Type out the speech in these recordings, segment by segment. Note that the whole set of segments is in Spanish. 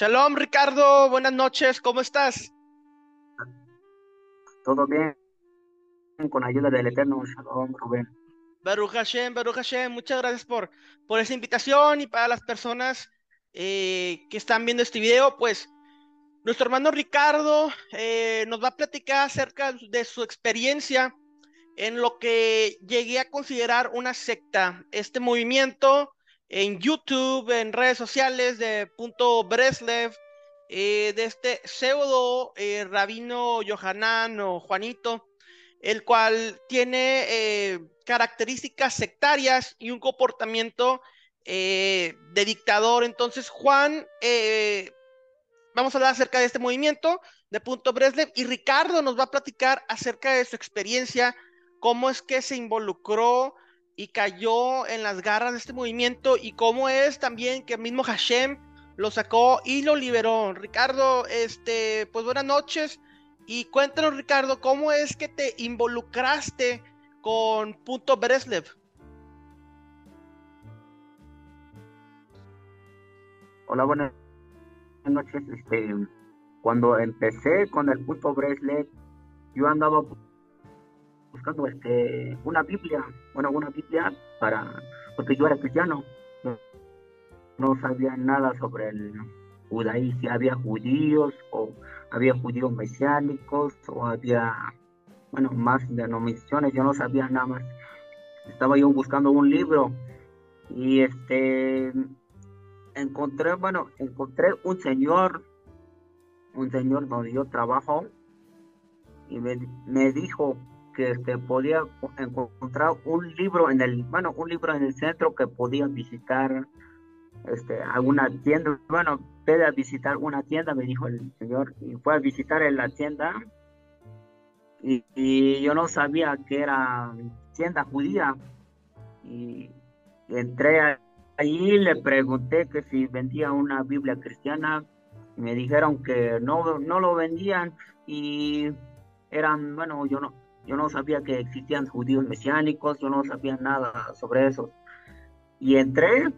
Shalom, Ricardo. Buenas noches. ¿Cómo estás? Todo bien, con ayuda del Eterno. Shalom, Rubén. Baruch Hashem, Baruch Hashem. Muchas gracias por, por esa invitación y para las personas eh, que están viendo este video, pues nuestro hermano Ricardo eh, nos va a platicar acerca de su experiencia en lo que llegué a considerar una secta. Este movimiento en YouTube, en redes sociales de Punto Breslev, eh, de este pseudo eh, rabino Yohanan o Juanito, el cual tiene eh, características sectarias y un comportamiento de dictador. Entonces, Juan, vamos a hablar acerca de este movimiento de Punto Breslev y Ricardo nos va a platicar acerca de su experiencia, cómo es que se involucró y cayó en las garras de este movimiento y cómo es también que el mismo Hashem lo sacó y lo liberó. Ricardo, este, pues buenas noches y cuéntanos Ricardo, ¿cómo es que te involucraste con Punto Breslev? Hola, buenas noches. Este, cuando empecé con el Punto Breslev, yo andaba buscando este, una Biblia, bueno, una Biblia para, porque yo era cristiano, no, sabía nada sobre el judaísmo, había judíos o había judíos mesiánicos o había, bueno, más denominaciones, yo no sabía nada más. Estaba yo buscando un libro y este encontré, bueno, encontré un señor, un señor donde yo trabajo y me, me dijo que este, podía encontrar un libro en el, bueno, un libro en el centro que podía visitar este, alguna tienda, bueno, puede visitar una tienda, me dijo el señor, y fue a visitar en la tienda. Y, yo no sabía que era tienda judía. Y entré ahí le pregunté que si vendía una Biblia cristiana. Y me dijeron que no, no lo vendían y eran, bueno, yo no, yo no sabía que existían judíos mesiánicos, yo no sabía nada sobre eso. Y entré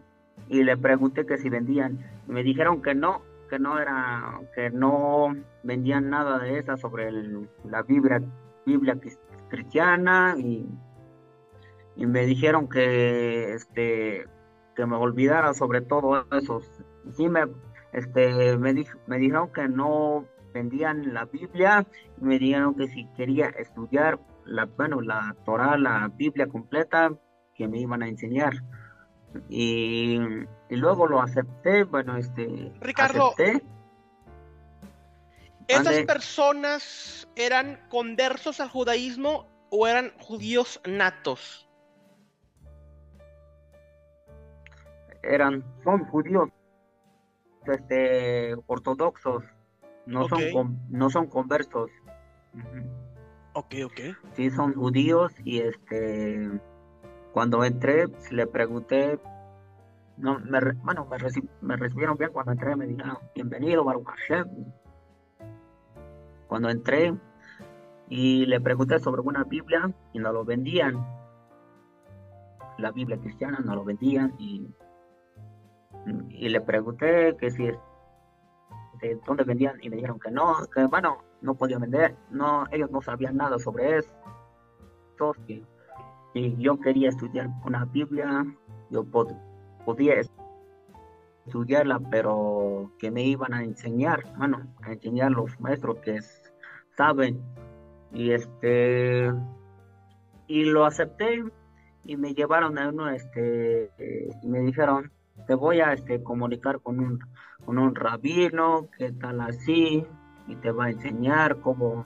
y le pregunté que si vendían. me dijeron que no, que no era, que no vendían nada de eso sobre la Biblia, Biblia cristiana y, y me dijeron que este que me olvidara sobre todo eso. Sí me este me, me dijeron que no vendían la Biblia y me dijeron que si quería estudiar la, bueno, la Torah, la Biblia completa, que me iban a enseñar. Y, luego lo acepté, bueno, este... Ricardo, ¿estas personas eran conversos al judaísmo o eran judíos natos? Eran, son judíos este, ortodoxos no, son, no son conversos. Ok, ok. Sí, son judíos y este, cuando entré, le pregunté, no, me, bueno, me, recibieron bien cuando entré, me dijeron, bienvenido, Baruch Hashem. Cuando entré y le pregunté sobre una Biblia y no lo vendían. La Biblia cristiana no lo vendían y, y le pregunté que si de dónde vendían y me dijeron que no, que bueno, no podían vender, no, ellos no sabían nada sobre eso. y yo quería estudiar una Biblia, yo podía estudiarla, pero que me iban a enseñar, bueno, a enseñar los maestros que saben. Y este, y lo acepté y me llevaron a uno, este, y me dijeron, te voy a este, comunicar con un, con un rabino, que tal así, y te va a enseñar cómo,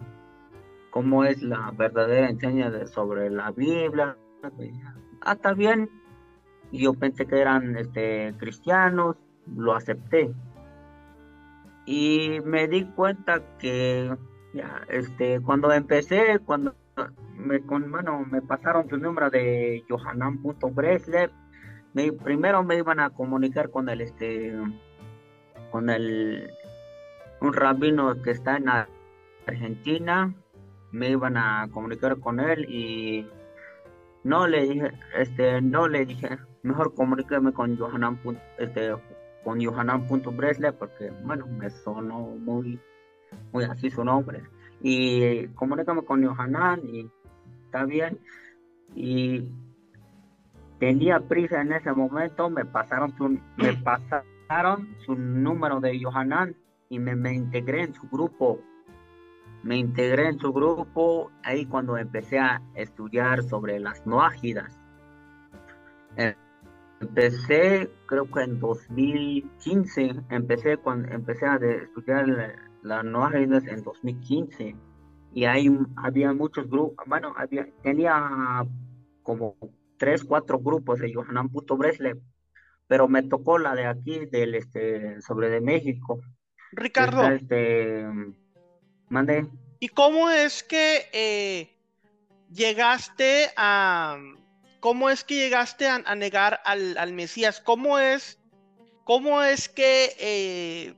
cómo es la verdadera enseñanza sobre la Biblia. Ah, está bien. Yo pensé que eran este, cristianos, lo acepté. Y me di cuenta que ya, este, cuando empecé, cuando me, con, bueno, me pasaron su número de Johanan.breslev, primero me iban a comunicar con el este con el un rabino que está en Argentina me iban a comunicar con él y no le dije este no le dije mejor comuníqueme con Johanan este con Johanan.bresle porque, bueno, me sonó muy, muy así su nombre. Y comunícame con Johanan y está bien. Y tenía prisa en ese momento, me pasaron me pasaron su número de Johanan y me, me integré en su grupo. Me integré en su grupo ahí cuando empecé a estudiar sobre las noágidas. Empecé, creo que en 2015, empecé cuando empecé a estudiar las noágidas en 2015 y ahí había muchos grupos, bueno, había, tenía como tres, cuatro grupos de Johanan Puto Breslev, pero me tocó la de aquí, del este, sobre de México. Ricardo. este, mande. ¿Y cómo es que eh, llegaste a, cómo es que llegaste a, negar al, Mesías? ¿Cómo es, cómo es que eh,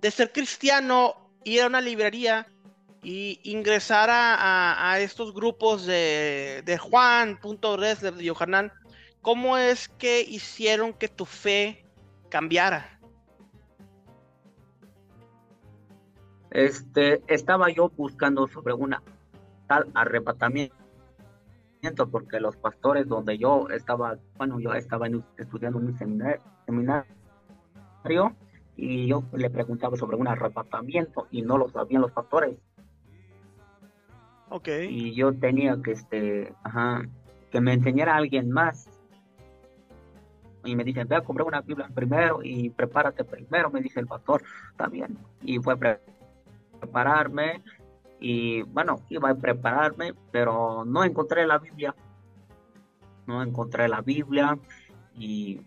de ser cristiano ir a una librería y ingresar a, estos grupos de, de Juan, punto de Yohanan, ¿cómo es que hicieron que tu fe cambiara? Este, estaba yo buscando sobre una tal arrebatamiento porque los pastores donde yo estaba, bueno, yo estaba estudiando en un seminario, seminario y yo le preguntaba sobre un arrebatamiento y no lo sabían los pastores. Y yo tenía que, este, ajá, que me enseñara a alguien más. Y me dicen, ve a comprar una Biblia primero y prepárate primero, me dice el pastor, también. Y fue a prepararme y bueno, iba a prepararme, pero no encontré la Biblia. No encontré la Biblia y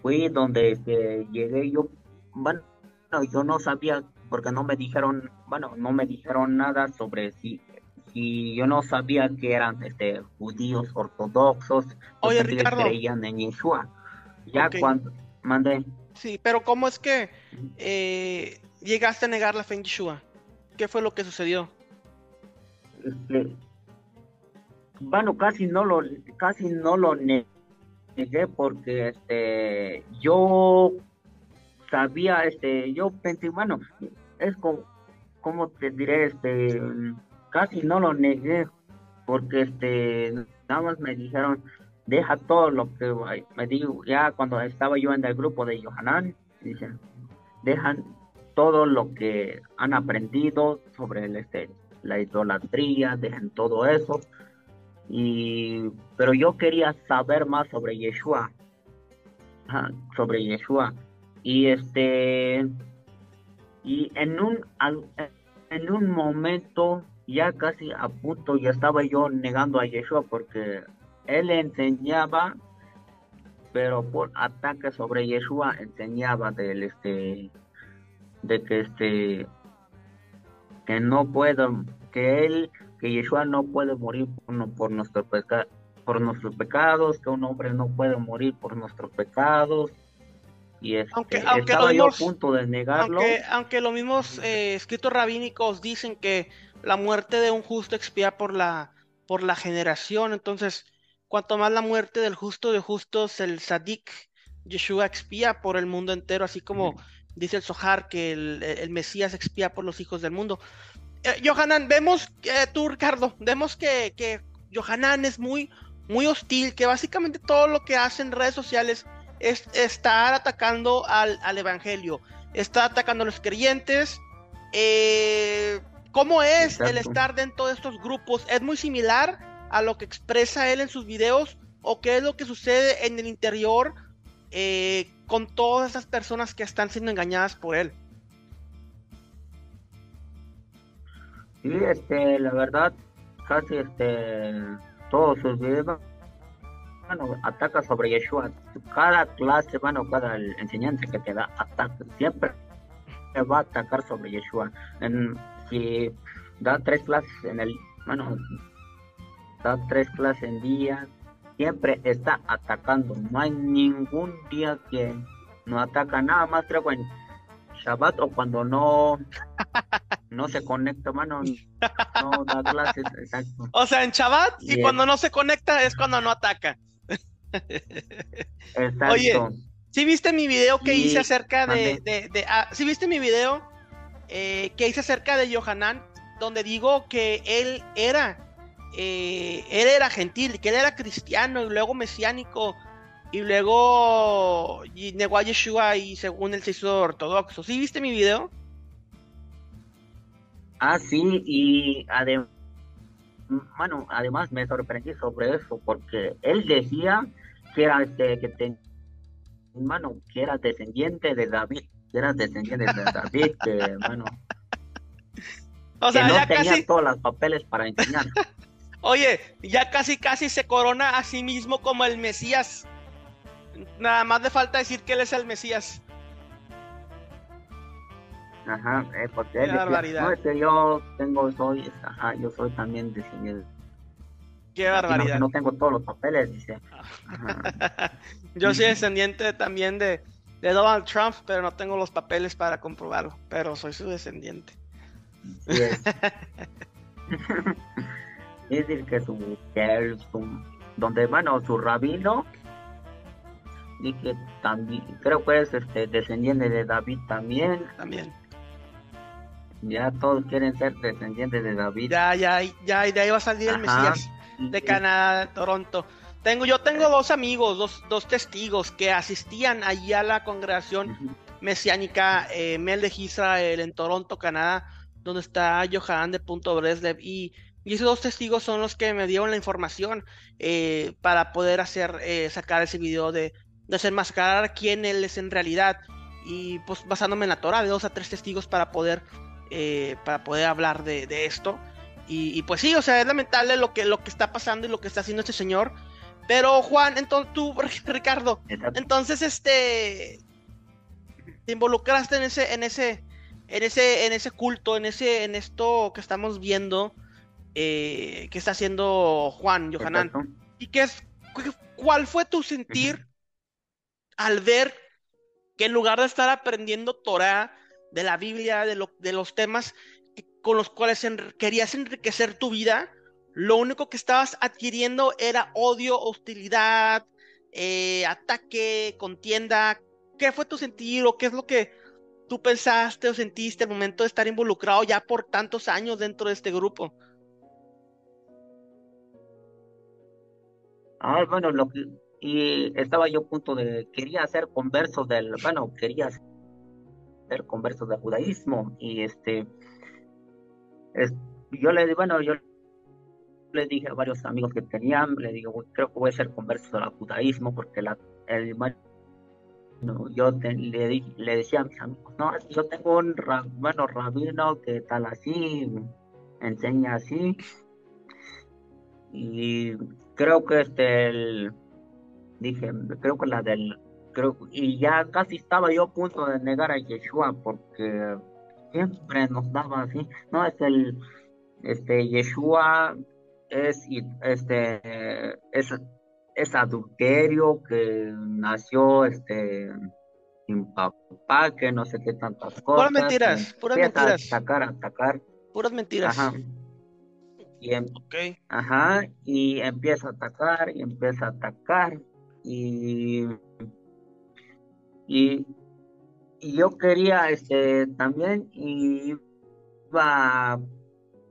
fui donde este, llegué yo, bueno, yo no sabía porque no me dijeron, bueno, no me dijeron nada sobre si y yo no sabía que eran este, judíos ortodoxos, Oye, Ricardo. creían en Yeshua. Ya cuando mandé. Sí, pero ¿cómo es que eh, llegaste a negar la fe en Yeshua? ¿Qué fue lo que sucedió? Este, bueno, casi no lo, casi no lo negué porque este, yo sabía, este, yo pensé, bueno, es como, ¿cómo te diré? Este, casi no lo negué porque este nada más me dijeron deja todo lo que me digo ya cuando estaba yo en el grupo de Johanan dicen dejan todo lo que han aprendido sobre el este la idolatría dejen todo eso. Y pero yo quería saber más sobre Yeshua sobre Yeshua. Y este y en un en un momento ya casi a punto ya estaba yo negando a Yeshua porque él enseñaba pero por ataque sobre Yeshua enseñaba del este de que este que no puede que él que Yeshua no puede morir por, por nuestro por nuestros pecados que un hombre no puede morir por nuestros pecados y este, aunque, estaba yo a punto de negarlo aunque, aunque los mismos eh, escritos rabínicos dicen que la muerte de un justo expía por la, por la generación. Entonces, cuanto más la muerte del justo de justos, el Sadik, Yeshua expía por el mundo entero, así como dice el Sohar que el, Mesías expía por los hijos del mundo. Eh, Johanan, vemos, eh, tú Ricardo, vemos que, que Johanan es muy, muy hostil, que básicamente todo lo que hace en redes sociales es estar atacando al, al Evangelio, está atacando a los creyentes, eh, ¿Cómo es el estar dentro de estos grupos? ¿Es muy similar a lo que expresa él en sus videos? ¿O qué es lo que sucede en el interior eh, con todas esas personas que están siendo engañadas por él? Sí, este, la verdad, casi este, todos sus videos bueno, ataca sobre Yeshua. Cada clase, bueno, cada enseñanza que te da, ataca, siempre va a atacar sobre Yeshua. En, que da tres clases en el, bueno, tres clases en día, siempre está atacando. No hay ningún día que no ataca, nada más creo en Shabbat o cuando no no se conecta, mano, no da clases, exacto. O sea, en Shabbat y cuando no se conecta es cuando no ataca. Exacto. Oye, ¿Sí viste mi video que hice acerca de, de, ah, ¿sí viste mi video eh, que hice acerca de Johanan, donde digo que él era, eh, él era gentil, que él era cristiano y luego mesiánico y luego negó a Yeshua y según él se hizo ortodoxo. ¿Sí viste mi video? Ah, sí, y además, bueno, además me sorprendí sobre eso porque él decía que era este, que tenía hermano, que era descendiente de David, que era descendiente de David, que, hermano, o sea, que no tenía todos los papeles para enseñar. Oye, ya casi casi se corona a sí mismo como el Mesías. Nada más le falta decir que él es el Mesías. Ajá, eh, porque él barbaridad. no, es que yo tengo, soy, ajá, yo soy también descendiente Qué barbaridad. No, tengo todos los papeles, dice. Yo soy descendiente también de, de, Donald Trump, pero no tengo los papeles para comprobarlo. Pero soy su descendiente. es. decir, que su, que donde, bueno, su rabino, y que también, creo que es este, descendiente de David también. También. Ya todos quieren ser descendientes de David. Ya, ya, ya, y de ahí va a salir el Mesías de Canadá, de Toronto. Tengo, yo tengo dos amigos, dos, dos testigos que asistían allí a la congregación mesiánica eh, Mel de Israel en Toronto, Canadá, donde está Johan de Punto Breslev y, y, esos dos testigos son los que me dieron la información eh, para poder hacer eh, sacar ese video de desenmascarar quién él es en realidad. Y pues basándome en la Torah de dos a tres testigos para poder para poder hablar de, de esto. Y, pues sí, o sea, es lamentable lo que, lo que está pasando y lo que está haciendo este señor. Pero Juan, entonces tú, Ricardo, entonces este te involucraste en ese, en ese, en ese, en ese culto, en ese, en esto que estamos viendo, eh, que está haciendo Juan, Johanan. ¿Y qué es, cuál fue tu sentir al ver que en lugar de estar aprendiendo Torah, de la Biblia, de, lo, de los temas, con los cuales querías enriquecer tu vida, lo único que estabas adquiriendo era odio, hostilidad, eh, ataque, contienda. ¿Qué fue tu sentir o qué es lo que tú pensaste o sentiste al momento de estar involucrado ya por tantos años dentro de este grupo? Ah, bueno, lo que y estaba yo a punto de quería hacer conversos del, bueno, quería hacer conversos del judaísmo y este yo le bueno, yo le dije a varios amigos que tenían, le digo, creo que voy a ser converso al judaísmo porque la, el, yo le, le decía a mis amigos, no, yo tengo un bueno, rabino que tal así, enseña así, y creo que este, el, dije, creo que la del, creo, y ya casi estaba yo a punto de negar a Yeshua porque siempre nos daba así, no es el, este, Yeshua es, este, es, es adulterio que nació, este, sin papá, que no sé qué tantas cosas. Puras mentiras, puras mentiras. Atacar, atacar. Puras mentiras. Ajá. Y, em, ajá, y empieza a atacar, y empieza a atacar, y, y y yo quería este también iba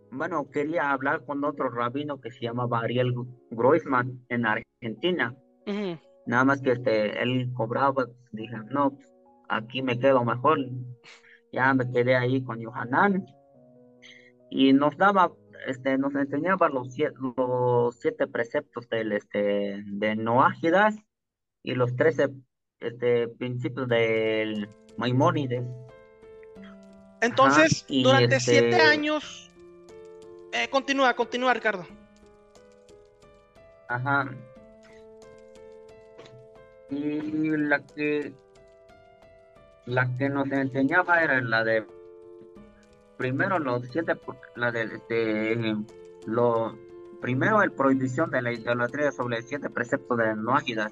bueno quería hablar con otro rabino que se llamaba Ariel Groisman en Argentina. Nada más que este él cobraba dije no aquí me quedo mejor ya me quedé ahí con Yohanan. Y nos daba este nos enseñaba los siete, los siete preceptos del este de Noágidas y los trece este principios del Maimónides. Entonces, durante este siete años, eh, continúa, continúa, Ricardo. Ajá. Y la que la que nos enseñaba era la de primero los siete la de, este lo primero el prohibición de la idolatría sobre siete preceptos de Noágidas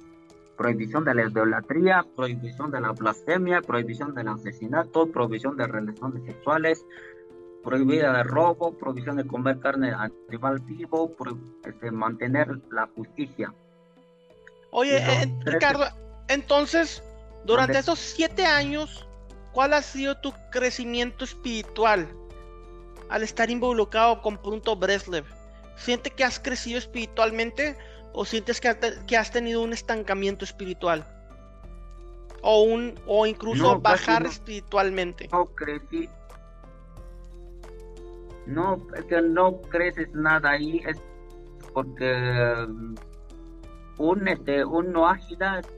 prohibición de la idolatría, prohibición de la blasfemia, prohibición del asesinato, prohibición de relaciones sexuales, prohibida de robo, prohibición de comer carne animal vivo, este, mantener la justicia. Oye, eh, Ricardo, entonces, Durante esos siete años, ¿cuál ha sido tu crecimiento espiritual al estar involucrado con Punto Breslev? ¿Sientes que has crecido espiritualmente o sientes que, has tenido un estancamiento espiritual? O, un, o incluso bajar espiritualmente. No crecí. No, es que no creces nada ahí, es porque un, este, un no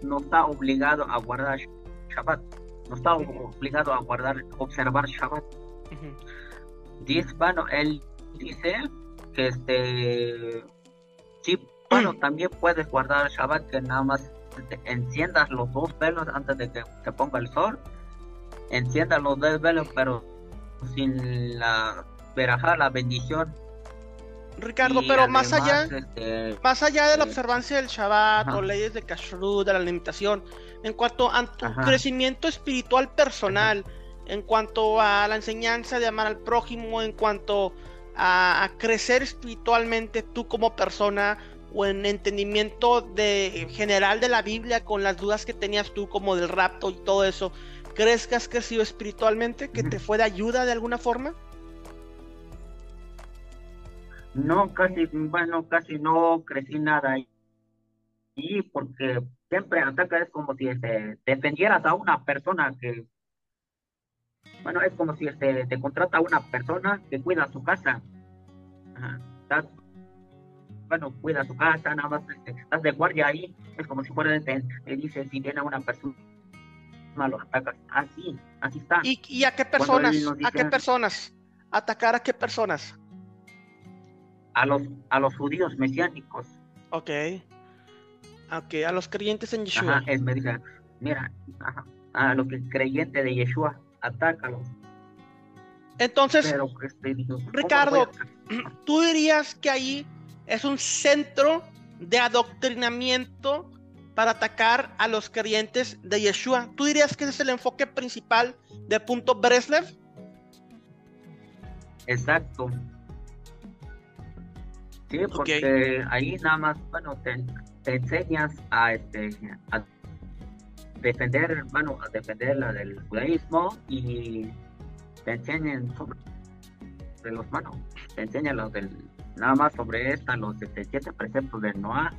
no está obligado a guardar Shabbat, no está obligado a guardar, observar Shabbat. Dice, bueno, él dice que este, sí, bueno, también puedes guardar Shabbat que nada más enciendas los dos velos antes de que se ponga el sol, enciendas los dos velos, pero sin la verajar la bendición. Ricardo, pero más allá, este, más allá de la observancia del Shabbat o leyes de Kashrut, de la alimentación, en cuanto a tu crecimiento espiritual personal, en cuanto a la enseñanza de amar al prójimo, en cuanto a, crecer espiritualmente tú como persona o en entendimiento de general de la Biblia con las dudas que tenías tú como del rapto y todo eso, ¿crees que has crecido espiritualmente? ¿Que te fue de ayuda de alguna forma? No, casi, bueno, casi no crecí nada ahí. Y porque siempre ataca es como si este, defendieras a una persona que, bueno, es como si este, te contrata a una persona que cuida su casa. bueno, cuida su casa, nada más este, estás de guardia ahí, es como si fuera, te, te dice si viene una persona, atacas. Así, así está. ¿Y, y a qué personas? ¿A qué personas? ¿Atacar a qué personas? a los, a los judíos mesiánicos. Ok. Ok, a los creyentes en Yeshua. Ajá, es, me dice, mira, a los creyentes de Yeshua, atácalos. Entonces, este, Ricardo, ¿tú dirías que ahí es un centro de adoctrinamiento para atacar a los creyentes de Yeshua? ¿Tú dirías que ese es el enfoque principal de Punto Breslev? Exacto. Sí, porque ahí nada más, bueno, te, enseñas a, este, a defender, bueno, a defender la del judaísmo y te enseñan sobre, los, bueno, te enseñan los del, nada más sobre esta, los este, siete preceptos de Noah,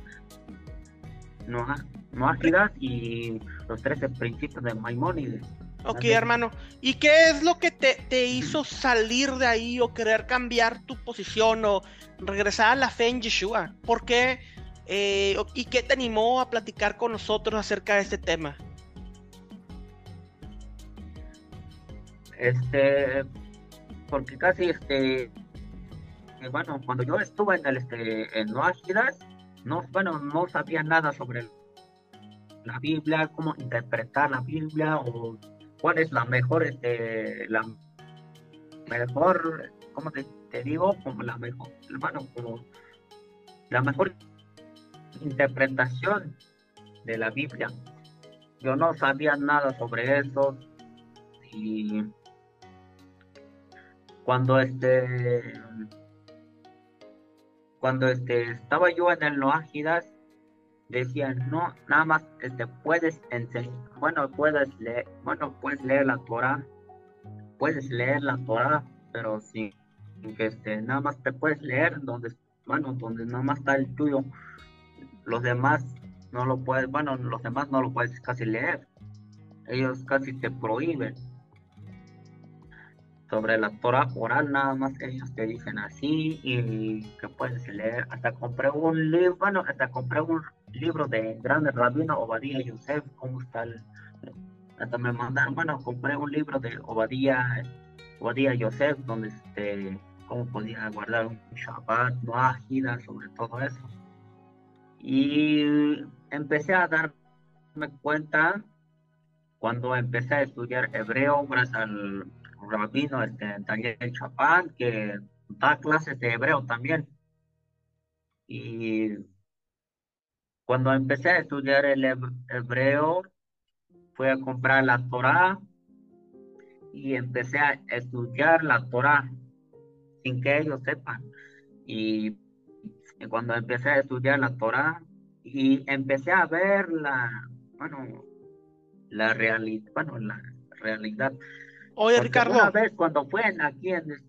Noah, Noah y los trece principios de Maimónides. Ok, hermano. ¿Y qué es lo que te, te, hizo salir de ahí o querer cambiar tu posición o regresar a la fe en Yeshua? ¿Por qué? Eh, ¿Y qué te animó a platicar con nosotros acerca de este tema? Este, porque casi este, eh, bueno, cuando yo estuve en el este, en no, bueno, no sabía nada sobre la Biblia, cómo interpretar la Biblia o cuál es la mejor, este, la mejor, ¿cómo te, digo? Como la mejor, bueno, como la mejor interpretación de la Biblia. Yo no sabía nada sobre eso y cuando este cuando este estaba yo en el Noágidas decían, no, nada más este, puedes enseñar, bueno, puedes leer, bueno, puedes leer la Torah, puedes leer la Torah, pero sin que este, nada más te puedes leer donde, bueno, donde nada más está el tuyo, los demás no lo puedes, bueno, los demás no lo puedes casi leer, ellos casi te prohíben sobre la Torah oral, nada más ellos te dicen así y que puedes leer. Hasta compré un libro, bueno, hasta compré un libro de grande rabino Obadía Yosef, cómo está el, hasta me mandaron, bueno, compré un libro de Obadía, Obadía Yosef, donde este, cómo podía guardar un Shabbat, no ágida, sobre todo eso. Y empecé a darme cuenta cuando empecé a estudiar hebreo, gracias al rabino este, Daniel Chapán, que da clases de hebreo también. Y cuando empecé a estudiar el hebreo, fui a comprar la Torah y empecé a estudiar la Torah sin que ellos sepan. Y cuando empecé a estudiar la Torah y empecé a ver la, bueno, la realidad, bueno, la realidad. Oye, Ricardo. Una vez cuando fue aquí en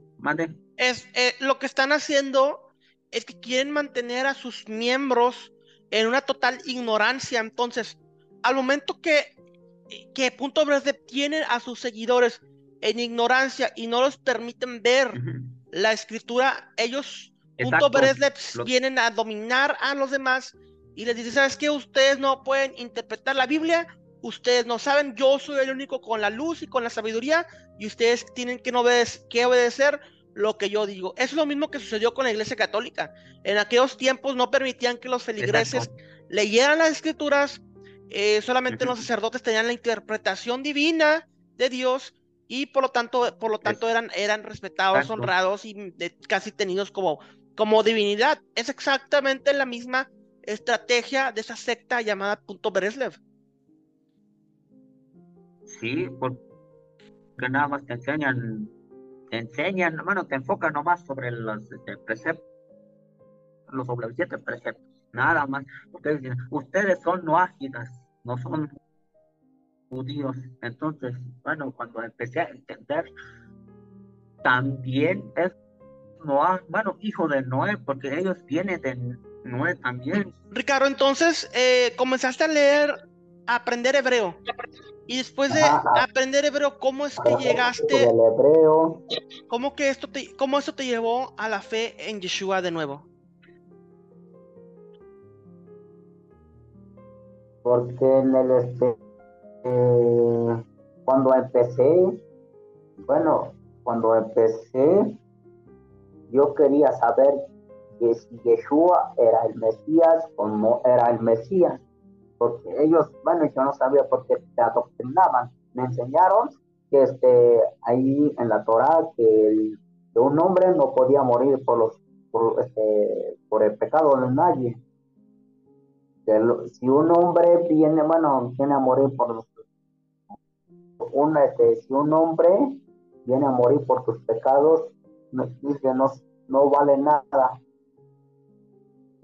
Es, eh, lo que están haciendo es que quieren mantener a sus miembros en una total ignorancia. Entonces, al momento que, que Punto Verde tiene a sus seguidores en ignorancia y no los permiten ver la escritura, ellos, Punto vienen a dominar a los demás y les dicen, ¿sabes qué? Ustedes no pueden interpretar la Biblia, ustedes no saben, yo soy el único con la luz y con la sabiduría y ustedes tienen que, no que obedecer lo que yo digo. Es lo mismo que sucedió con la Iglesia Católica. En aquellos tiempos no permitían que los feligreses leyeran las escrituras, eh, solamente los sacerdotes tenían la interpretación divina de Dios y por lo tanto, por lo tanto eran, eran respetados, honrados y casi tenidos como, como divinidad. Es exactamente la misma estrategia de esa secta llamada Punto Bereslev. Sí, porque nada más te enseñan te enseñan, bueno, te enfocan nomás sobre los este, preceptos, los siete preceptos, nada más. Ustedes, ustedes son noágidas, no son judíos. Entonces, bueno, cuando empecé a entender, también es Noah, bueno, hijo de Noé, porque ellos vienen de Noé también. Ricardo, entonces eh, comenzaste a leer, a aprender hebreo. Y después de aprender hebreo, ¿cómo es que llegaste? El hebreo. ¿Cómo que esto te, cómo esto te llevó a la fe en Yeshua de nuevo? Porque en el este, eh, cuando empecé, bueno, cuando empecé, yo quería saber que si Yeshua era el Mesías o no era el Mesías porque ellos, bueno, yo no sabía por qué te adoctrinaban, me enseñaron que este, ahí en la Torah que, un hombre no podía morir por los por, este, por el pecado de nadie. Que si un hombre viene, bueno, viene a morir por los un, este, si un hombre viene a morir por tus pecados, dice no, no vale nada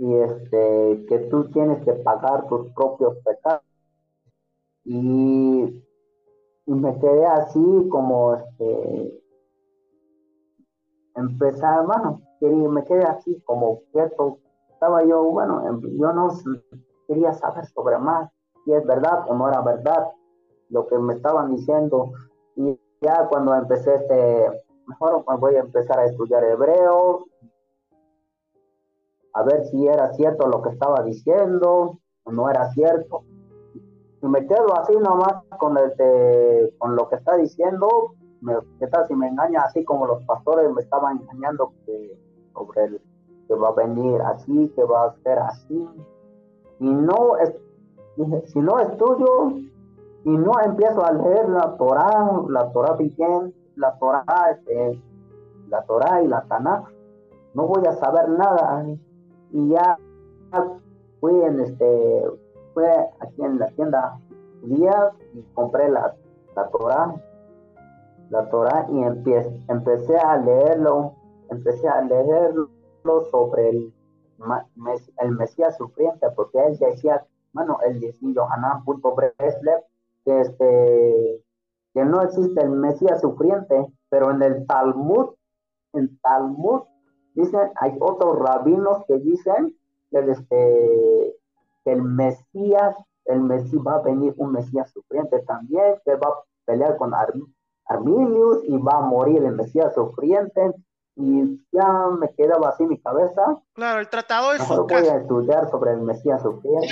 y este que tú tienes que pagar tus propios pecados. Y, y me quedé así como este empezar bueno me quedé así como quieto. Estaba yo bueno yo no quería saber sobre más si es verdad o no era verdad lo que me estaban diciendo. Y ya cuando empecé este mejor voy a empezar a estudiar hebreo a ver si era cierto lo que estaba diciendo o no era cierto. Y me quedo así nomás con, el con lo que está diciendo, me, ¿qué tal si me engaña así como los pastores me estaban engañando que, sobre el que va a venir así, que va a ser así? Y no, es, si no estudio y no empiezo a leer la Torah, la Torah bien, la Torah, este, la Torah y la Tanakh, no voy a saber nada y ya fui en este fue aquí en la tienda judía y compré la, la Torah la Torah y empecé a leerlo empecé a leerlo sobre el, el Mesías sufriente porque él decía bueno él decía Breslev que este que no existe el Mesías sufriente pero en el Talmud en Talmud Dicen, hay otros rabinos que dicen que, este, el Mesías, el Mesías va a venir un Mesías sufriente también, que va a pelear con Arminius y va a morir el Mesías sufriente. Y ya me quedaba así mi cabeza. Claro, el tratado de Mejor voy a estudiar sobre el Mesías sufriente.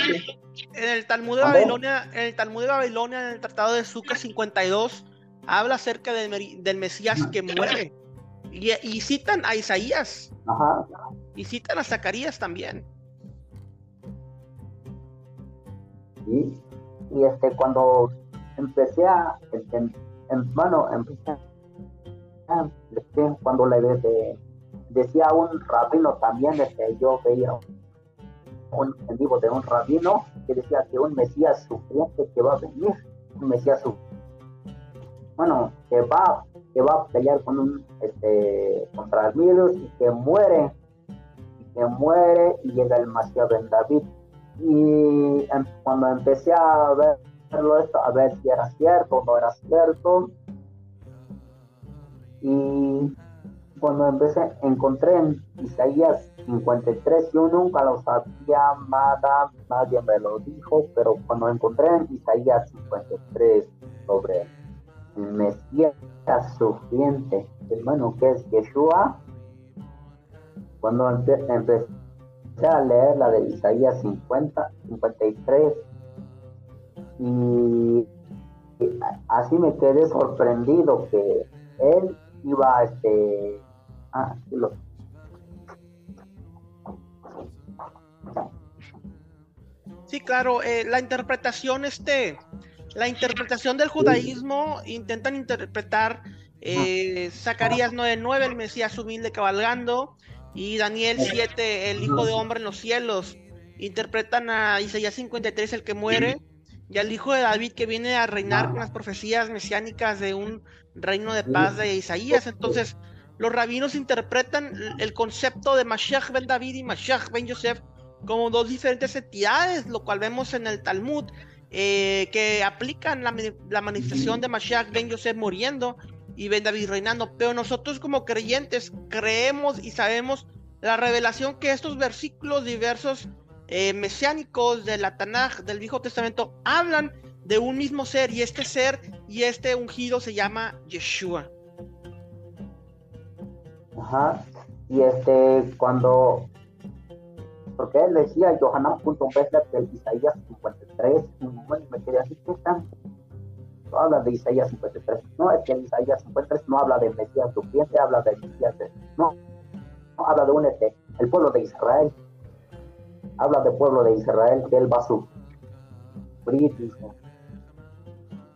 En el Talmud de Babilonia, en el Talmud de Babilonia, en el tratado de Zucca 52, habla acerca del, del Mesías que muere. Y, citan a Isaías. Y citan a Zacarías también. Sí. Y este, cuando empecé a, en, bueno, empecé este, cuando le de, decía un rabino también, este, yo veía un en vivo de un rabino que decía que un Mesías sufriente que va a venir, un Mesías sufriente bueno, que va, que va a pelear con un, este, contra el virus y que muere, y que muere y llega el Masías Ben David. Y em, cuando empecé a ver esto, a ver si era cierto o no era cierto. Y cuando empecé, encontré en Isaías 53, yo nunca lo sabía, nada, nadie me lo dijo, pero cuando encontré en Isaías 53 sobre Mesías sufriente, hermano, que es Yeshua, cuando empecé a leer la de Isaías 50, 53, y así me quedé sorprendido que él iba este ah, lo, Sí, claro, eh, la interpretación, este, la interpretación del judaísmo intentan interpretar eh, Zacarías 9:9, el Mesías humilde cabalgando, y Daniel 7, el Hijo de Hombre en los cielos. Interpretan a Isaías 53, el que muere, y al Hijo de David que viene a reinar con las profecías mesiánicas de un reino de paz de Isaías. Entonces, los rabinos interpretan el concepto de Mashiach ben David y Mashiach ben Yosef como dos diferentes entidades, lo cual vemos en el Talmud, eh, que aplican la, la, manifestación de Mashiach ben Yosef muriendo y ben David reinando. Pero nosotros como creyentes creemos y sabemos la revelación que estos versículos diversos eh, mesiánicos de la Tanaj, del Viejo Testamento, hablan de un mismo ser y este ser y este ungido se llama Yeshua. Ajá. Y este, cuando, porque él decía Johanan.Besler del Isaías 53, y me quedé así, ¿qué están? No habla de Isaías 53, no, es que en Isaías 53 no habla de Mesías sufriente, habla de Mesías, no, no habla de un este, el pueblo de Israel, habla del pueblo de Israel que él va a sufrir,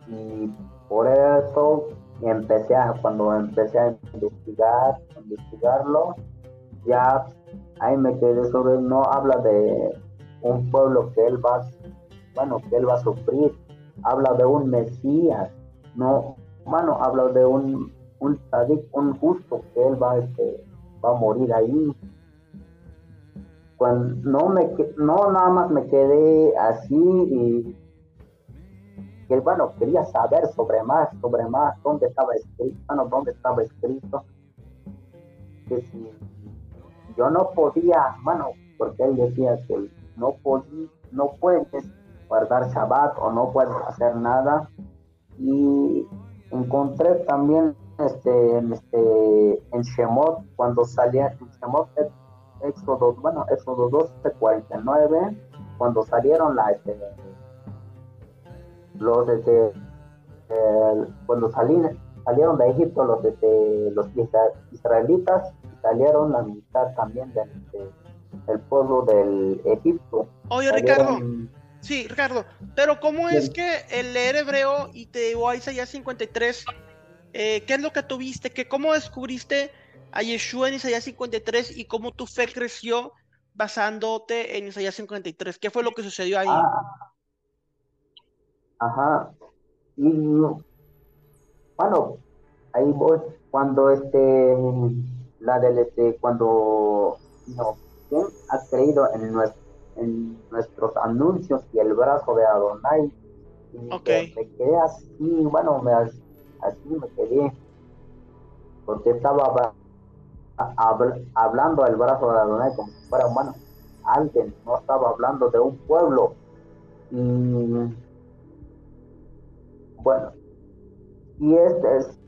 y por eso empecé a, cuando empecé a investigar, investigarlo, ya ahí me quedé sobre, no habla de un pueblo que él va, bueno, que él va a sufrir, habla de un Mesías, no, bueno, habla de un, un un justo que él va, este, va a morir ahí. Cuando no me, no nada más me quedé así y que bueno, quería saber sobre más, sobre más, dónde estaba escrito, bueno, dónde estaba escrito, que si yo no podía, bueno, porque él decía que no podía, no puedes guardar Shabbat o no puedes hacer nada, y encontré también este, este, en Shemot, cuando salía en Shemot, Éxodo, bueno, Éxodo 12, 49, cuando salieron la, este, los desde cuando salieron de Egipto los desde los israelitas salieron la mitad también del, pueblo del Egipto. Oye Ricardo, sí Ricardo, pero ¿cómo es que el leer hebreo y te llevó a Isaías 53, eh, ¿qué es lo que tuviste? que ¿Cómo descubriste a Yeshua en Isaías 53 y cómo tu fe creció basándote en Isaías 53? ¿Qué fue lo que sucedió ahí? Ah, Ajá. Y bueno, ahí voy. Cuando este, la del este, cuando no, ¿quién ha creído en, nuestro, en nuestros anuncios y el brazo de Adonai? Y me quedé así, bueno, me, así me quedé, porque estaba hablando del brazo de Adonai como si fuera humano. Alguien, no estaba hablando de un pueblo. Y bueno, y este es,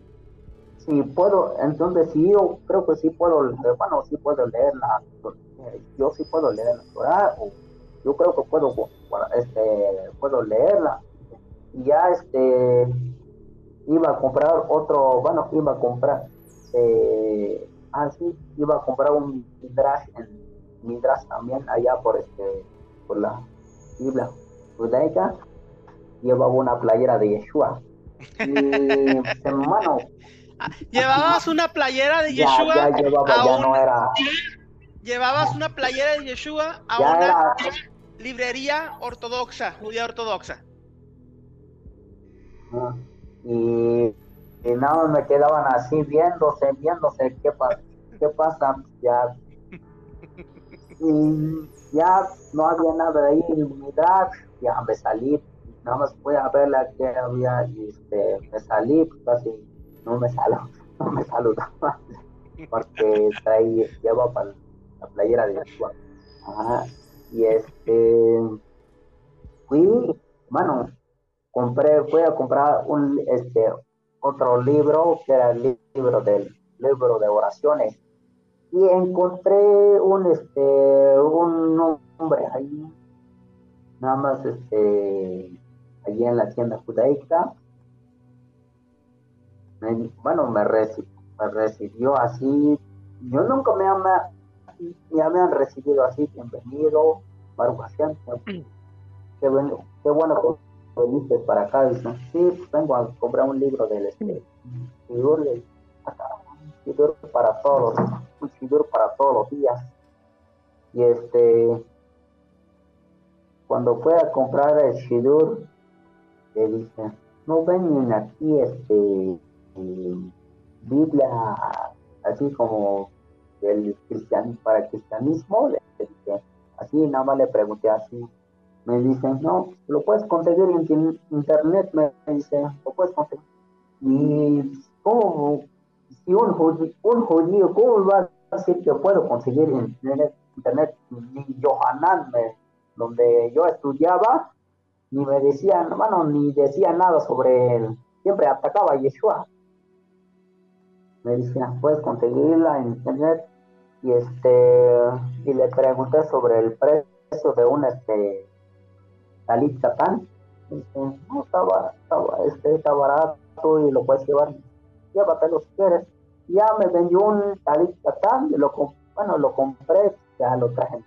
si puedo, entonces sí, yo creo que sí puedo, bueno, sí puedo leer la, yo sí puedo leer la Torah, o yo creo que puedo, este, puedo leerla, y ya este, iba a comprar otro, bueno, iba a comprar, eh, ah, sí, iba a comprar un midrash, en midrash también allá por este, por la Biblia judaica, llevaba una playera de Yeshua. Y, hermano. Llevabas una playera de Yeshua. Ya, ya llevaba, ya no era. Llevabas una playera de Yeshua a una librería ortodoxa, judía ortodoxa. Y, y nada, me quedaban así viéndose, viéndose qué, pasa qué pasa. Ya. Y ya no había nada de ahí, ya me salí nada más fui a verla que había y este, me salí, pues casi no me saludó, no me saludaba, porque traía, lleva para la playera de Yeshua. y este, fui, bueno, compré, fui a comprar un, este, otro libro, que era el libro del libro de oraciones, y encontré un, este, un nombre ahí, nada más, este, allí en la tienda judaica, bueno, me, me recibió así, yo nunca me, ama, ya me han recibido así, bienvenido, Baruch qué bueno, qué bueno que viniste para acá, dice, sí, pues vengo a comprar un libro del este, un Sidur para todos, un Sidur para todos los días, y este, cuando fue a comprar el Sidur, le dice, no ven aquí este Biblia así como del cristianismo para el cristianismo, así nada más le pregunté así, me dicen, no, lo puedes conseguir en internet, me dice, lo puedes conseguir. Y ¿cómo? Si un judío, un judío ¿cómo va a decir que puedo conseguir en internet? Ni Johanan, donde yo estudiaba, ni me decían, bueno, ni decía nada sobre él. Siempre atacaba a Yeshua. Me decían, puedes conseguirla en internet. Y este, y le pregunté sobre el precio de un este talit satán. no, estaba, estaba, este, está barato y lo puedes llevar. Llévatelo si quieres. Ya me vendió un talit satán, y lo, bueno, lo compré, ya lo traje.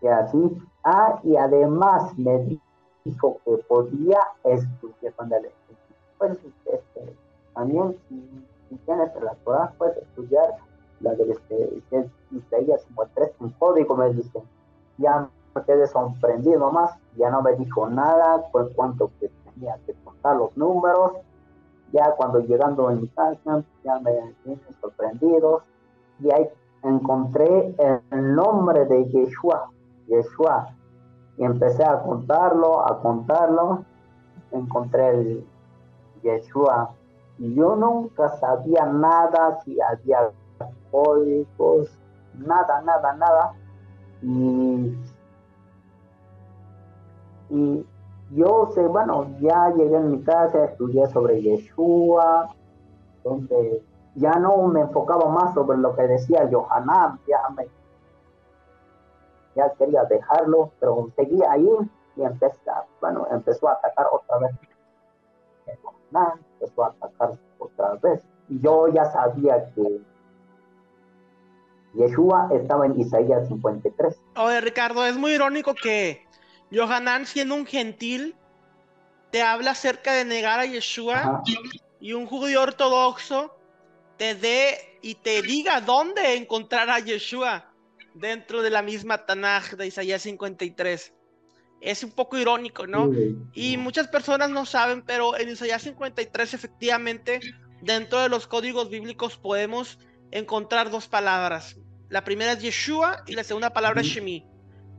Y así, Ah, y además me dijo que podía estudiar cuando le pues, este, también si, tienes la Torah puedes estudiar la del este, Isaías 53 un código me dice ya me quedé sorprendido más ya no me dijo nada por cuanto que tenía que contar los números ya cuando llegando en mi casa ya me vine sorprendido y ahí encontré el nombre de Yeshua Yeshua. Y empecé a contarlo, a contarlo. Encontré el Yeshua. Y yo nunca sabía nada, si había códigos, nada, nada, nada. Y, y yo sé, bueno, ya llegué en mi casa, estudié sobre Yeshua, donde ya no me enfocaba más sobre lo que decía Johanan, ya me ya quería dejarlo, pero seguía ahí y empezó, bueno, empezó a atacar otra vez. Empezó a atacar otra vez. Y yo ya sabía que Yeshua estaba en Isaías 53. Oye, Ricardo, es muy irónico que Johanan, siendo un gentil, te habla acerca de negar a Yeshua y un judío ortodoxo te dé y te diga dónde encontrar a Yeshua dentro de la misma Tanaj de Isaías 53. Es un poco irónico, ¿no? Y muchas personas no saben, pero en Isaías 53 efectivamente dentro de los códigos bíblicos podemos encontrar dos palabras. La primera es Yeshua y la segunda palabra es Shemi.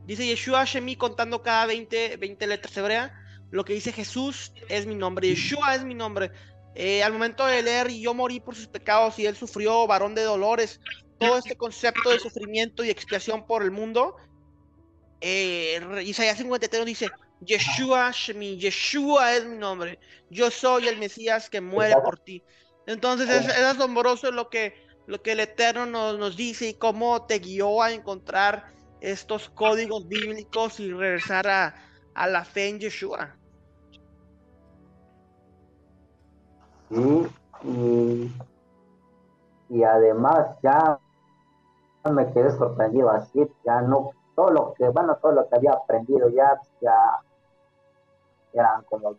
Dice Yeshua, Shemi contando cada 20, 20 letras hebreas. Lo que dice Jesús es mi nombre. Yeshua es mi nombre. Eh, al momento de leer, y yo morí por sus pecados y él sufrió varón de dolores todo este concepto de sufrimiento y expiación por el mundo, eh, Isaías 53 dice, Yeshua Shemi, Yeshua es mi nombre, yo soy el Mesías que muere por ti. Entonces es, asombroso lo que, lo que el Eterno nos, nos dice y cómo te guió a encontrar estos códigos bíblicos y regresar a, a la fe en Yeshua. y, y además ya me quedé sorprendido así, ya no, todo lo que, bueno, todo lo que había aprendido ya, ya eran como...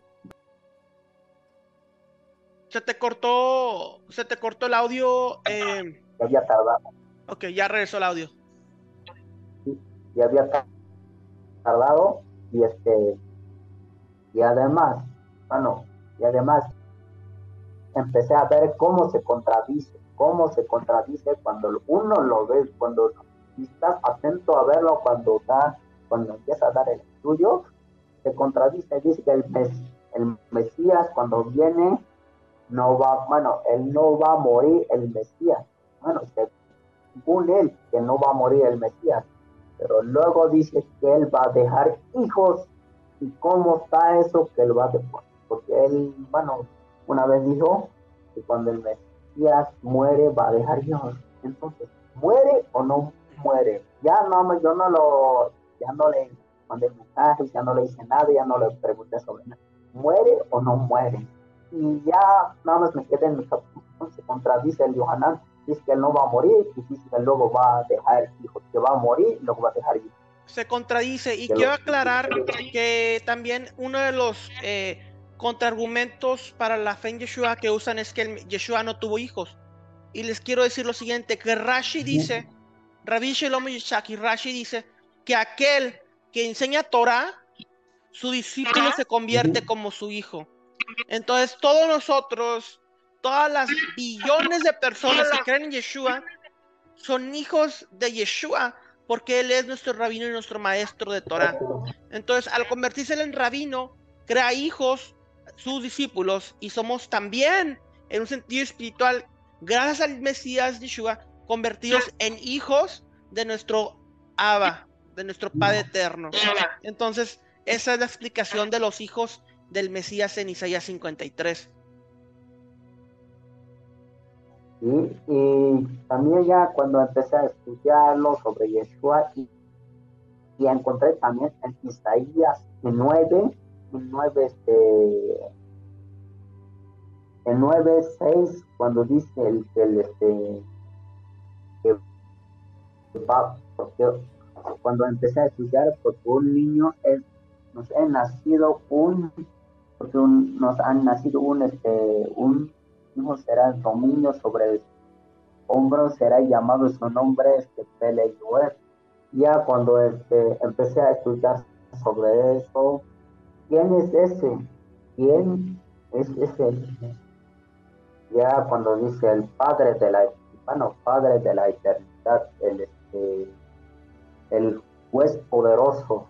Se te cortó, se te cortó el audio. Eh... Ya había tardado. Ok, ya regresó el audio. Sí, ya había tardado y este, y además, bueno, y además empecé a ver cómo se contradice cómo se contradice cuando uno lo ve, cuando estás atento a verlo, cuando da, cuando empieza a dar el estudio, se contradice, dice que el, el Mesías cuando viene no va, bueno, él no va a morir el Mesías. Bueno, según él, que no va a morir el Mesías. Pero luego dice que él va a dejar hijos. ¿Y cómo está eso que él va a dejar? Porque él, bueno, una vez dijo que cuando el Mesías muere va a dejar hijos. Entonces, ¿muere o no muere? Ya no, yo no lo, ya no le mandé mensajes, ya no le hice nada, ya no le pregunté sobre nada. ¿Muere o no muere? y ya nada más me quedé en mi capítulo, se contradice el Yohanan, dice que él no va a morir y dice que luego va a dejar hijos, que va a morir y luego va a dejar hijos. Se contradice y quiero aclarar que también uno de los eh, contraargumentos para la fe en Yeshua que usan es que Yeshua no tuvo hijos. Y les quiero decir lo siguiente, que Rashi dice, Rabbi Shalom Yishaki, Rashi dice que aquel que enseña Torah, su discípulo se convierte como su hijo. Entonces, todos nosotros, todas las billones de personas que creen en Yeshua, son hijos de Yeshua, porque Él es nuestro rabino y nuestro maestro de Torah. Entonces, al convertirse en rabino, crea hijos, sus discípulos, y somos también, en un sentido espiritual, gracias al Mesías Yeshua, convertidos en hijos de nuestro Abba, de nuestro Padre eterno. Entonces, esa es la explicación de los hijos del Mesías en Isaías 53. y también ya cuando empecé a estudiarlo sobre Yeshua y, encontré también en Isaías 9, en 9, este, en 9, 6, cuando dice el, el este, porque cuando empecé a estudiar, porque un niño es, nos ha nacido un porque nos han nacido un, este, un hijo será dominio sobre el hombro, será llamado su nombre este, Ya cuando este, empecé a estudiar sobre eso, ¿quién es ese? ¿Quién es ese? Ya cuando dice el Padre de la, bueno, Padre de la eternidad, el, el juez poderoso,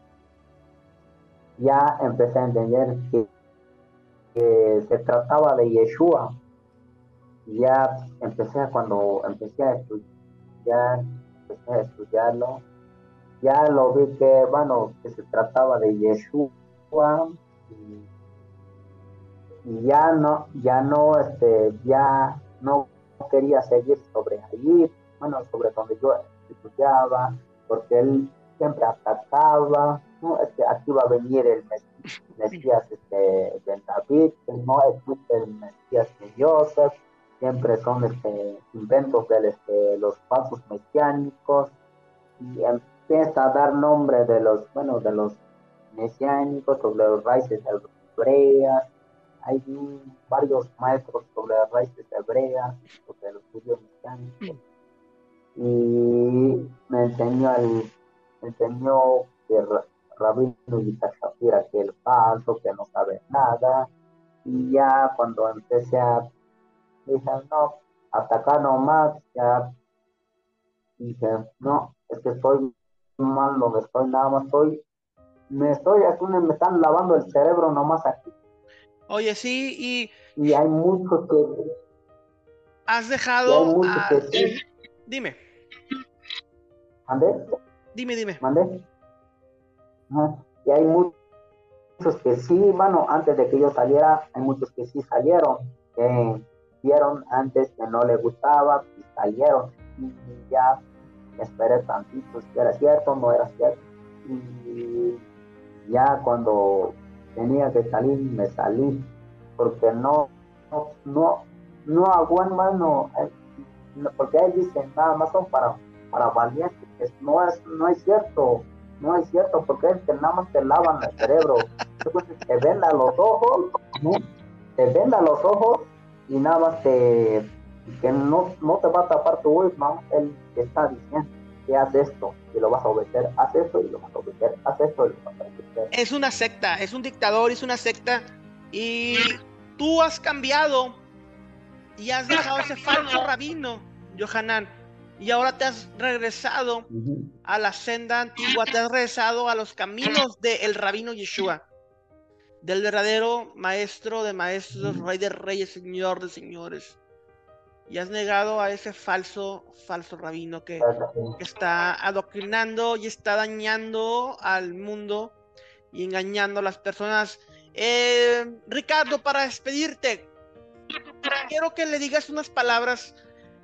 ya empecé a entender que se trataba de Yeshua. Ya empecé cuando empecé a estudiar, empecé a estudiarlo, ya lo vi que, bueno, que se trataba de Yeshua y, ya no, ya no, este, ya no quería seguir sobre ahí, bueno, sobre donde yo estudiaba, porque él siempre atacaba, ¿no? Es que aquí va a venir el Mesías este, de David, que no existe el Mesías de Joseph, siempre son este, inventos de este, los falsos mesiánicos, y empieza a dar nombre de los, bueno, de los mesiánicos, sobre los raíces hebreas, hay varios maestros sobre las raíces hebreas, sobre los judíos mesiánicos, y me enseñó el, me enseñó que Rabino Yitzhak Shapira que el falso, que no sabe nada. Y ya cuando empecé a, dije, no, hasta acá nomás, ya dije, no, es que estoy mal donde estoy, nada más estoy, me estoy aquí, me están lavando el cerebro nomás aquí. Oye, sí, y... Y hay mucho que... Has dejado... Dime. ¿Mande? Dime, dime. ¿Mande? Y hay muchos que sí, bueno, antes de que yo saliera, hay muchos que sí salieron, que vieron antes que no les gustaba y salieron. Y ya esperé tantito si era cierto, no era cierto. Y ya cuando tenía que salir, me salí, porque no, no, no, no aguanto, eh, no, porque ahí dicen nada más son para, para valientes, no es, no es cierto no es cierto, porque es que nada más te lavan el cerebro. te venda los ojos, ¿no? te venda los ojos y nada más te, que no, no te va a tapar tu no, él te está diciendo que haz esto y lo vas a obedecer, haz esto y lo vas a obedecer, haz esto y lo vas a obedecer. Es una secta, es un dictador, es una secta y tú has cambiado y has dejado ese falso rabino, Johanan y ahora te has regresado a la senda antigua, te has regresado a los caminos del rabino Yeshua. del verdadero maestro de maestros, rey de reyes, señor de señores. Y has negado a ese falso, falso rabino que, está adoctrinando y está dañando al mundo y engañando a las personas. Eh, Ricardo, para despedirte, quiero que le digas unas palabras.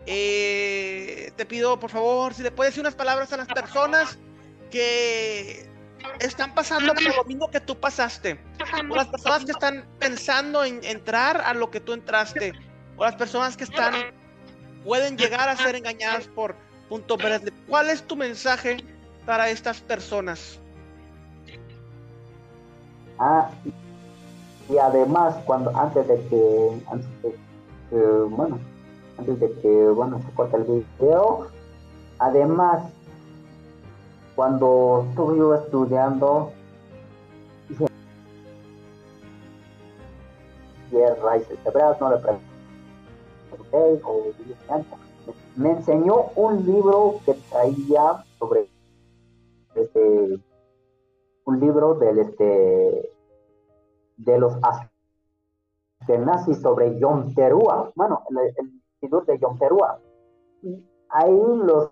Eh, te pido, por favor, si le puedes decir unas palabras a las personas que están pasando lo mismo que tú pasaste. O las personas que están pensando en entrar a lo que tú entraste. O las personas que están pueden llegar a ser engañadas por punto verde. ¿Cuál es tu mensaje para estas personas? Ah, y además cuando antes de que antes de que, bueno antes de que bueno se corte el video. Además cuando estuve yo estudiando raíces no le pregunté o me enseñó un libro que traía sobre este un libro del este de los nazis sobre Yom Teruah, bueno, el, el de Yom Teruah. Y ahí los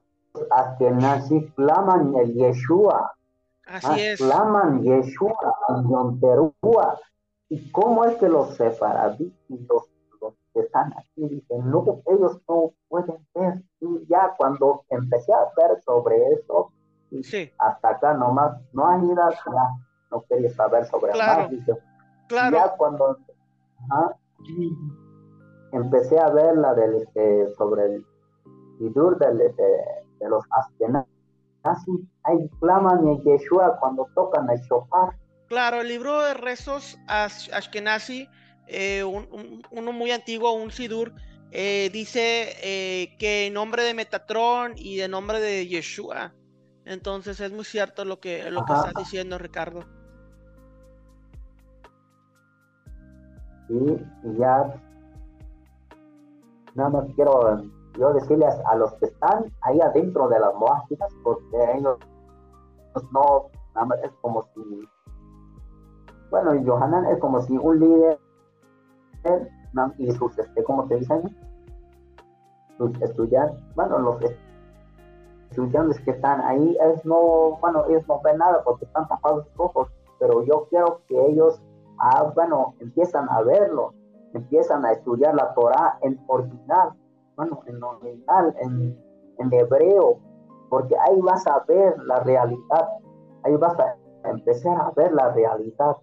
nazis claman el Yeshua. Así ah, es. Claman Yeshua, Yom Teruah. ¿Y cómo es que los separadí los, los que están aquí dicen, no, ellos no pueden ver? Y ya cuando empecé a ver sobre eso, hasta acá nomás, no hay nada, no quería saber sobre claro. más. Claro. Ya cuando empecé a ver la del, este, sobre el Sidur del, este, de los Askenazis, ahí claman en Yeshua cuando tocan el shofar. Claro, el libro de rezos Ashkenazi, eh, uno muy antiguo, un Sidur, eh, dice eh, que en nombre de Metatron y de nombre de Yeshua. Entonces es muy cierto lo que, lo que estás diciendo, Ricardo. y ya nada más quiero yo decirles a los que están ahí adentro de las moágidas, porque ellos no, nada es como si, bueno, Johanan es como si un líder y sus, este, ¿cómo te dicen? Sus estudiantes, bueno, los estudiantes que están ahí, es no, bueno, ellos no ven nada porque están tapados sus ojos, pero yo quiero que ellos ah, bueno, empiezan a verlo, empiezan a estudiar la Torah en original, bueno, en original, en, en hebreo, porque ahí vas a ver la realidad, ahí vas a empezar a ver la realidad.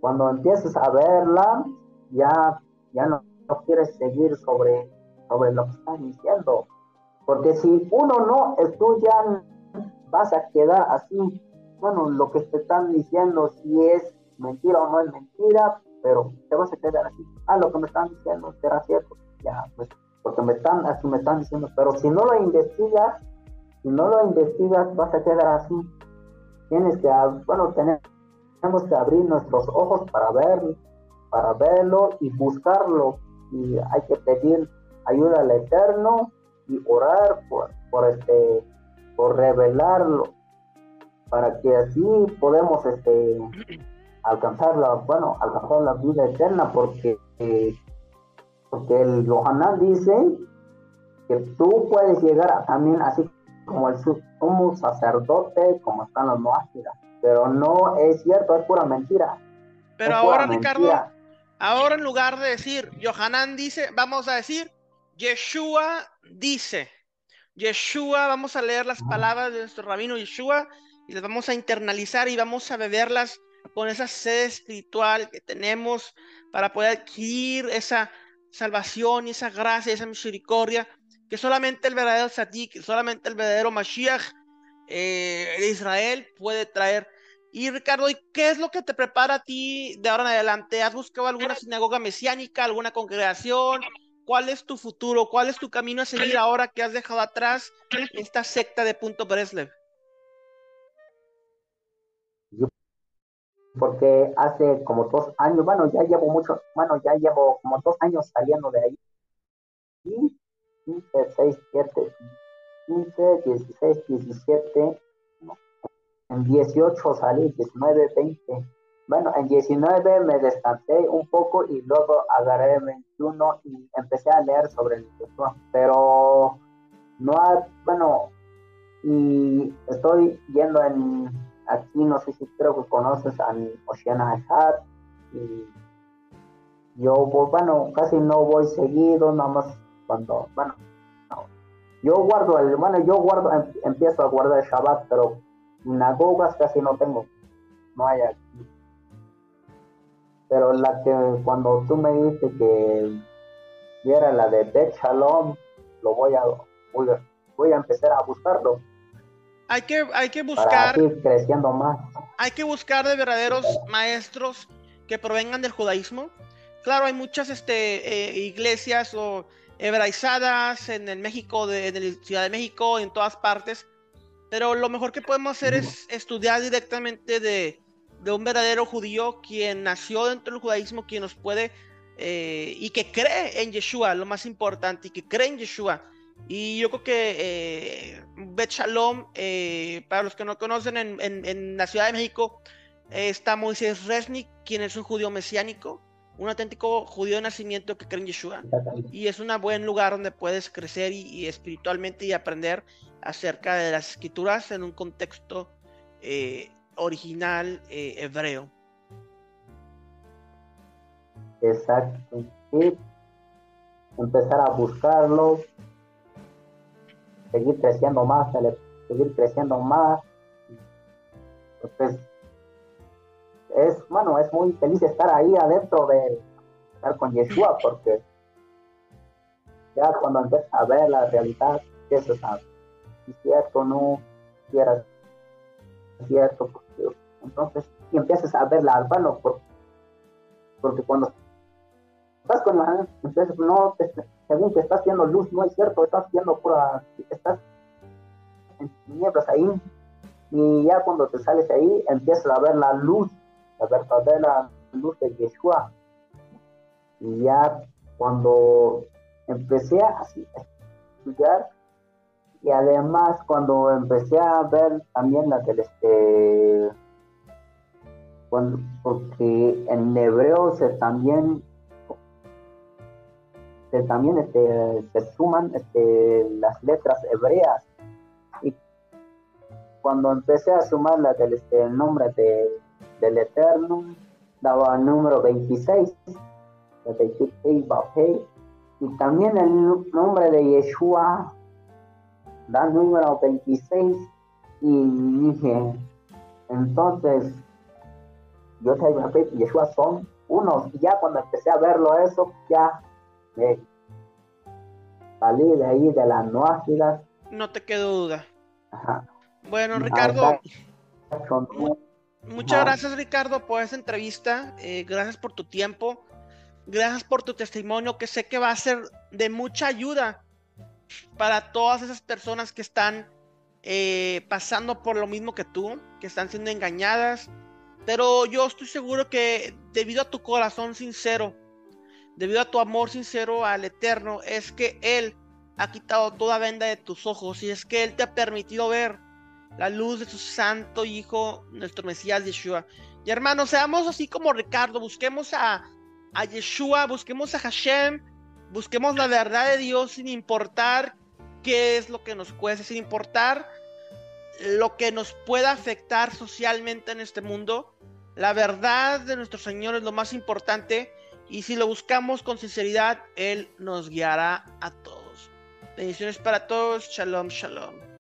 Cuando empieces a verla, ya, ya no, quieres seguir sobre, sobre lo que están diciendo. Porque si uno no estudia, vas a quedar así. Bueno, lo que te están diciendo, si es mentira o no es mentira, pero te vas a quedar así. Ah, lo que me están diciendo será cierto. Ya, pues, porque me están, así me están diciendo, pero si no lo investigas, si no lo investigas, vas a quedar así. Tienes que, bueno, tenemos que abrir nuestros ojos para ver, para verlo y buscarlo. Y hay que pedir ayuda al Eterno y orar por, por este, por revelarlo, para que así podemos este alcanzar la, bueno, alcanzar la vida eterna, porque, porque el Yohanan dice que tú puedes llegar también así como el sumo sacerdote, como están los moágidas, pero no es cierto, es pura mentira. Pero ahora, Ricardo, ahora en lugar de decir Yohanan dice, vamos a decir Yeshua dice. Yeshua, vamos a leer las palabras de nuestro rabino Yeshua y las vamos a internalizar y vamos a beberlas con esa sed espiritual que tenemos para poder adquirir esa salvación y esa gracia, esa misericordia que solamente el verdadero que solamente el verdadero Mashiach eh, de Israel puede traer. Y Ricardo, ¿y qué es lo que te prepara a ti de ahora en adelante? ¿Has buscado alguna sinagoga mesiánica, alguna congregación? ¿Cuál es tu futuro? ¿Cuál es tu camino a seguir ahora que has dejado atrás esta secta de Punto Breslev? Porque hace como dos años, bueno, ya llevo mucho, bueno, ya llevo como dos años saliendo de ahí. 15, 6, 7, 15, 16, 17, en 18 salí, 19, 20, bueno, en 19 me descansé un poco y luego agarré 21 y empecé a leer sobre el Yeshua, pero no, ha, bueno, y estoy yendo en, aquí no sé si creo que conoces a Oceana Hat y yo, bueno, casi no voy seguido, nada más cuando, bueno, no. yo guardo el, bueno, yo guardo, em, empiezo a guardar el Shabbat, pero sinagogas casi no tengo, no hay aquí. Pero la que cuando tú me dijiste que era la de Bet Shalom, lo voy a, voy a, empezar a buscarlo. Hay que, hay que buscar. creciendo más. Hay que buscar de verdaderos maestros que provengan del judaísmo. Claro, hay muchas este, eh, iglesias o hebraizadas en el México, de, en la Ciudad de México, en todas partes. Pero lo mejor que podemos hacer es estudiar directamente de, de un verdadero judío quien nació dentro del judaísmo, quien nos puede eh, y que cree en Yeshua, lo más importante, y que cree en Yeshua. Y yo creo que eh, Bet Shalom, eh, para los que no conocen, en, en, la Ciudad de México está Moisés Resnick, quien es un judío mesiánico, un auténtico judío de nacimiento que cree en Yeshua. Y es un buen lugar donde puedes crecer y, espiritualmente y aprender acerca de las escrituras en un contexto original eh, hebreo. Exacto. Y empezar a buscarlo, seguir creciendo más, seguir creciendo más. Entonces, es, bueno, es muy feliz estar ahí adentro de estar con Yeshua, porque ya cuando empiezas a ver la realidad, empiezas a, si cierto, no, quieras, cierto, entonces, y empiezas a ver la bueno, porque cuando estás con la entonces no, según que estás viendo luz, no es cierto, estás viendo pura, estás en nieblas ahí, y ya cuando te sales ahí, empiezas a ver la luz, la verdadera luz de Yeshua. Y ya cuando empecé a, estudiar, y además cuando empecé a ver también la del este porque en hebreo se también se también este, se suman este, las letras hebreas. Y cuando empecé a sumar la del este, nombre de, del Eterno daba el número 26 y también el nombre de Yeshua da el número 26 y dije entonces yo y Yeshua son unos. Y ya cuando empecé a verlo eso, ya salí de ahí de las noágidas. No te quedo duda. Bueno, Ricardo. muchas gracias, Ricardo, por esa entrevista. Eh, gracias por tu tiempo. Gracias por tu testimonio, que sé que va a ser de mucha ayuda para todas esas personas que están eh, pasando por lo mismo que tú, que están siendo engañadas, pero yo estoy seguro que debido a tu corazón sincero, debido a tu amor sincero al Eterno, es que Él ha quitado toda venda de tus ojos y es que Él te ha permitido ver la luz de su santo Hijo, nuestro Mesías Yeshua. Y hermanos, seamos así como Ricardo, busquemos a, a Yeshua, busquemos a Hashem, busquemos la verdad de Dios sin importar qué es lo que nos cueste, sin importar lo que nos pueda afectar socialmente en este mundo. La verdad de nuestro Señor es lo más importante y si lo buscamos con sinceridad, Él nos guiará a todos. Bendiciones para todos. Shalom, shalom.